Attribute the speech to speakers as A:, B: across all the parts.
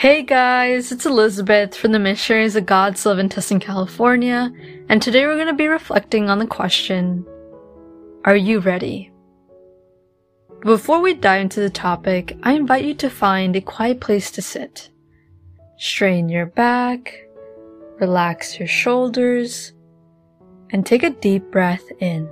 A: Hey guys, it's Elizabeth from the Missionaries of God's Love in Tustin, California, and today we're going to be reflecting on the question Are you ready? Before we dive into the topic, I invite you to find a quiet place to sit. Strain your back, relax your shoulders, and take a deep breath in.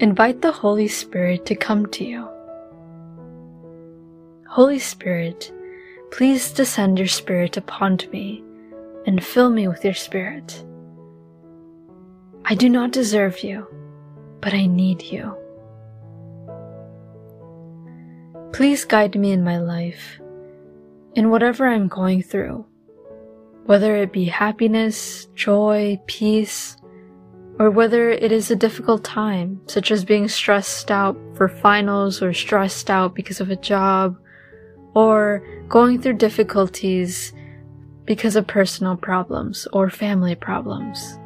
A: Invite the Holy Spirit to come to you. Holy Spirit, please descend your Spirit upon me and fill me with your Spirit. I do not deserve you, but I need you. Please guide me in my life, in whatever I'm going through, whether it be happiness, joy, peace, or whether it is a difficult time, such as being stressed out for finals or stressed out because of a job, or going through difficulties because of personal problems or family problems.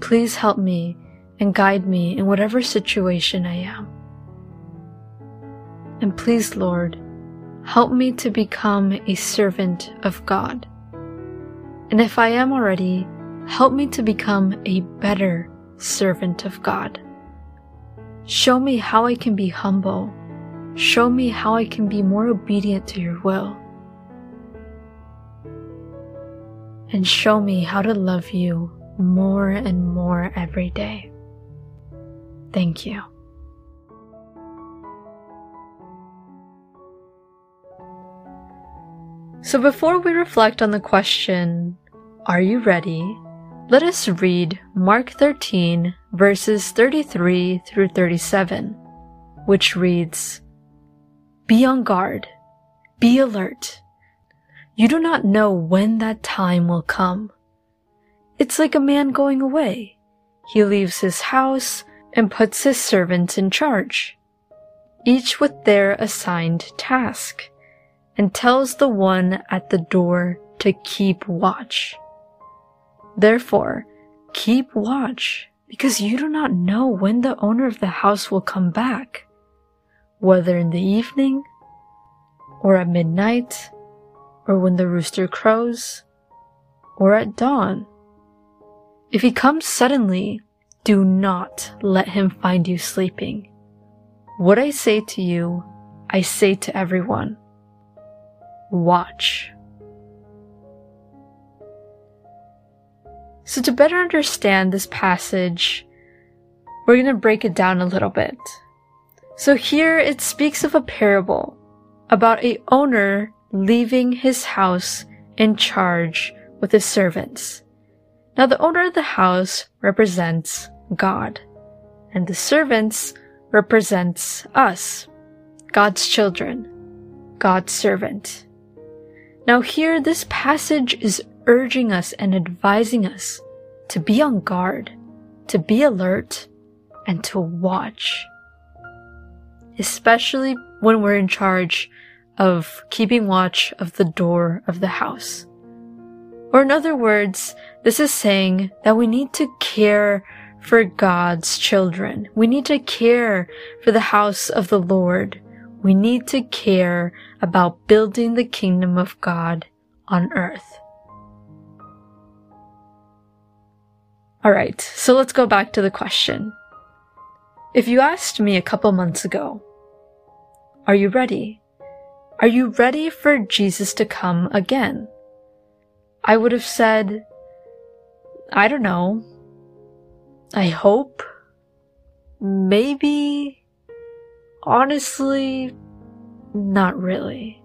A: Please help me and guide me in whatever situation I am. And please, Lord, help me to become a servant of God. And if I am already, Help me to become a better servant of God. Show me how I can be humble. Show me how I can be more obedient to your will. And show me how to love you more and more every day. Thank you. So before we reflect on the question, are you ready? Let us read Mark 13, verses 33 through 37, which reads Be on guard, be alert. You do not know when that time will come. It's like a man going away. He leaves his house and puts his servants in charge, each with their assigned task, and tells the one at the door to keep watch. Therefore, keep watch, because you do not know when the owner of the house will come back, whether in the evening, or at midnight, or when the rooster crows, or at dawn. If he comes suddenly, do not let him find you sleeping. What I say to you, I say to everyone. Watch. So, to better understand this passage, we're going to break it down a little bit. So, here it speaks of a parable about a owner leaving his house in charge with his servants. Now, the owner of the house represents God, and the servants represents us, God's children, God's servant. Now, here this passage is urging us and advising us to be on guard, to be alert, and to watch. Especially when we're in charge of keeping watch of the door of the house. Or in other words, this is saying that we need to care for God's children. We need to care for the house of the Lord. We need to care about building the kingdom of God on earth. Alright, so let's go back to the question. If you asked me a couple months ago, are you ready? Are you ready for Jesus to come again? I would have said, I don't know. I hope. Maybe. Honestly, not really.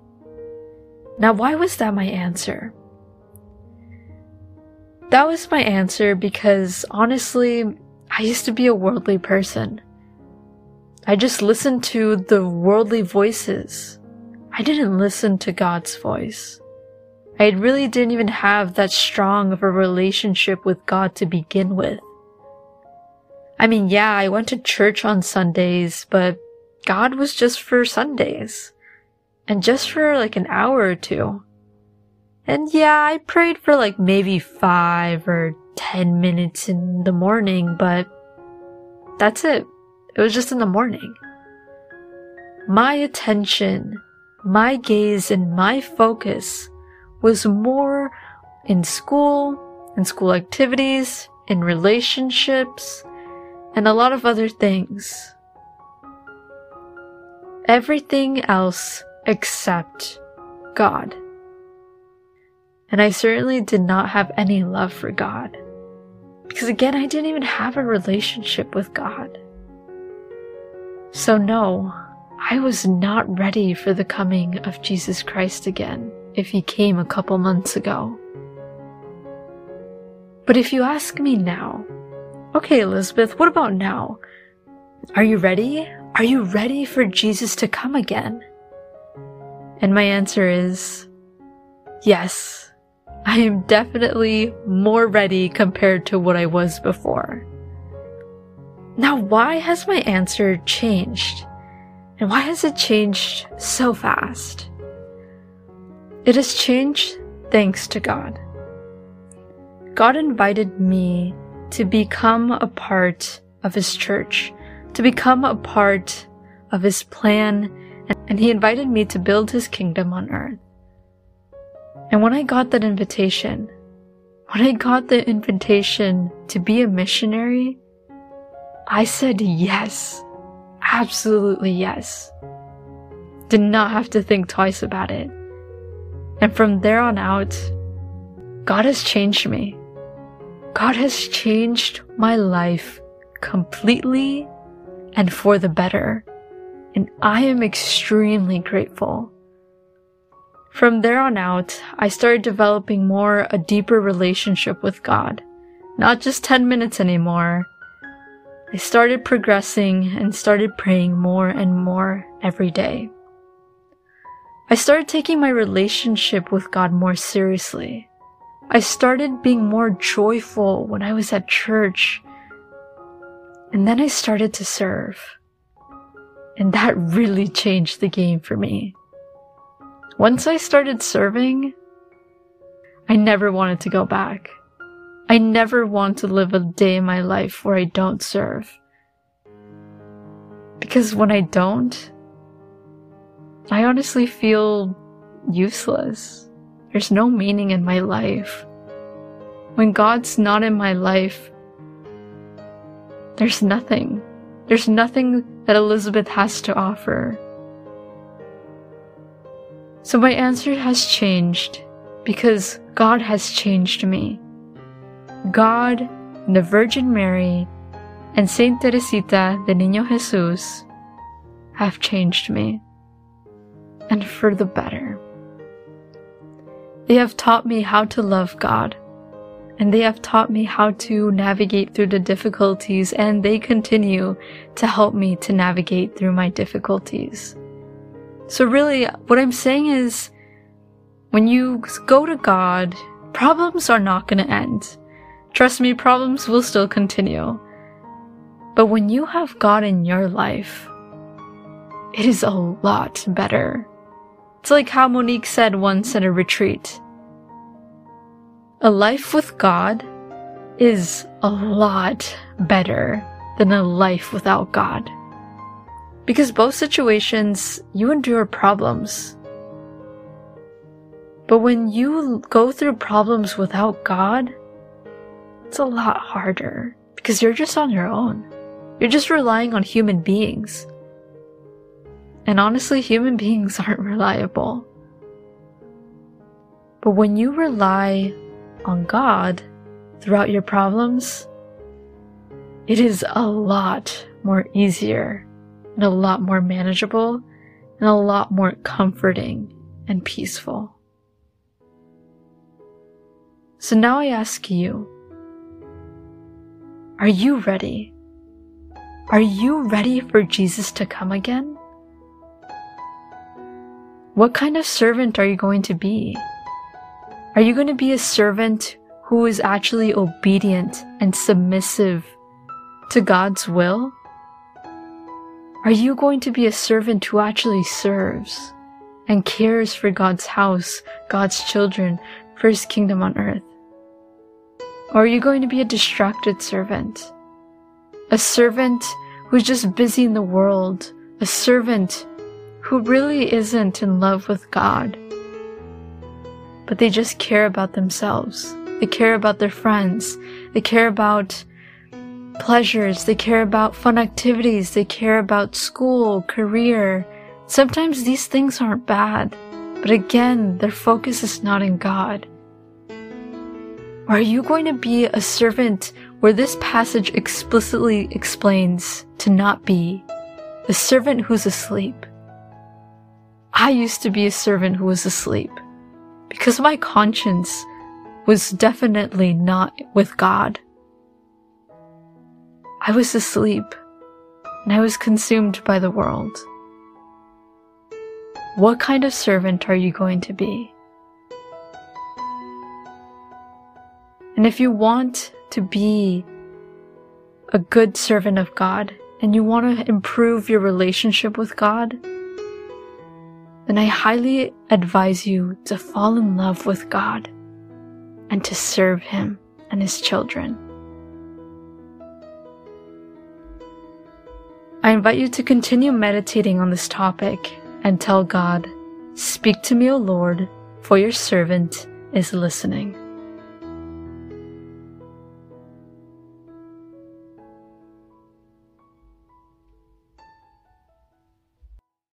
A: Now, why was that my answer? That was my answer because honestly, I used to be a worldly person. I just listened to the worldly voices. I didn't listen to God's voice. I really didn't even have that strong of a relationship with God to begin with. I mean, yeah, I went to church on Sundays, but God was just for Sundays. And just for like an hour or two. And yeah, I prayed for like maybe five or ten minutes in the morning, but that's it. It was just in the morning. My attention, my gaze, and my focus was more in school, in school activities, in relationships, and a lot of other things. Everything else except God. And I certainly did not have any love for God. Because again, I didn't even have a relationship with God. So, no, I was not ready for the coming of Jesus Christ again if he came a couple months ago. But if you ask me now, okay, Elizabeth, what about now? Are you ready? Are you ready for Jesus to come again? And my answer is yes. I am definitely more ready compared to what I was before. Now, why has my answer changed? And why has it changed so fast? It has changed thanks to God. God invited me to become a part of His church, to become a part of His plan, and He invited me to build His kingdom on earth. And when I got that invitation, when I got the invitation to be a missionary, I said yes. Absolutely yes. Did not have to think twice about it. And from there on out, God has changed me. God has changed my life completely and for the better. And I am extremely grateful. From there on out, I started developing more a deeper relationship with God. Not just 10 minutes anymore. I started progressing and started praying more and more every day. I started taking my relationship with God more seriously. I started being more joyful when I was at church. And then I started to serve. And that really changed the game for me. Once I started serving, I never wanted to go back. I never want to live a day in my life where I don't serve. Because when I don't, I honestly feel useless. There's no meaning in my life. When God's not in my life, there's nothing. There's nothing that Elizabeth has to offer. So my answer has changed because God has changed me. God, the Virgin Mary, and Saint Teresita de Niño Jesus have changed me, and for the better. They have taught me how to love God, and they have taught me how to navigate through the difficulties, and they continue to help me to navigate through my difficulties. So really, what I'm saying is, when you go to God, problems are not going to end. Trust me, problems will still continue. But when you have God in your life, it is a lot better. It's like how Monique said once at a retreat. A life with God is a lot better than a life without God. Because both situations, you endure problems. But when you go through problems without God, it's a lot harder because you're just on your own. You're just relying on human beings. And honestly, human beings aren't reliable. But when you rely on God throughout your problems, it is a lot more easier and a lot more manageable and a lot more comforting and peaceful. So now I ask you, are you ready? Are you ready for Jesus to come again? What kind of servant are you going to be? Are you going to be a servant who is actually obedient and submissive to God's will? Are you going to be a servant who actually serves and cares for God's house, God's children, for his kingdom on earth? Or are you going to be a distracted servant? a servant who's just busy in the world, a servant who really isn't in love with God, but they just care about themselves. They care about their friends. They care about pleasures. They care about fun activities. They care about school, career. Sometimes these things aren't bad, but again, their focus is not in God. Are you going to be a servant where this passage explicitly explains to not be the servant who's asleep? I used to be a servant who was asleep because my conscience was definitely not with God. I was asleep and I was consumed by the world. What kind of servant are you going to be? And if you want to be a good servant of God and you want to improve your relationship with God, then I highly advise you to fall in love with God and to serve Him and His children. I invite you to continue meditating on this topic and tell God, Speak to me, O Lord, for your servant is listening.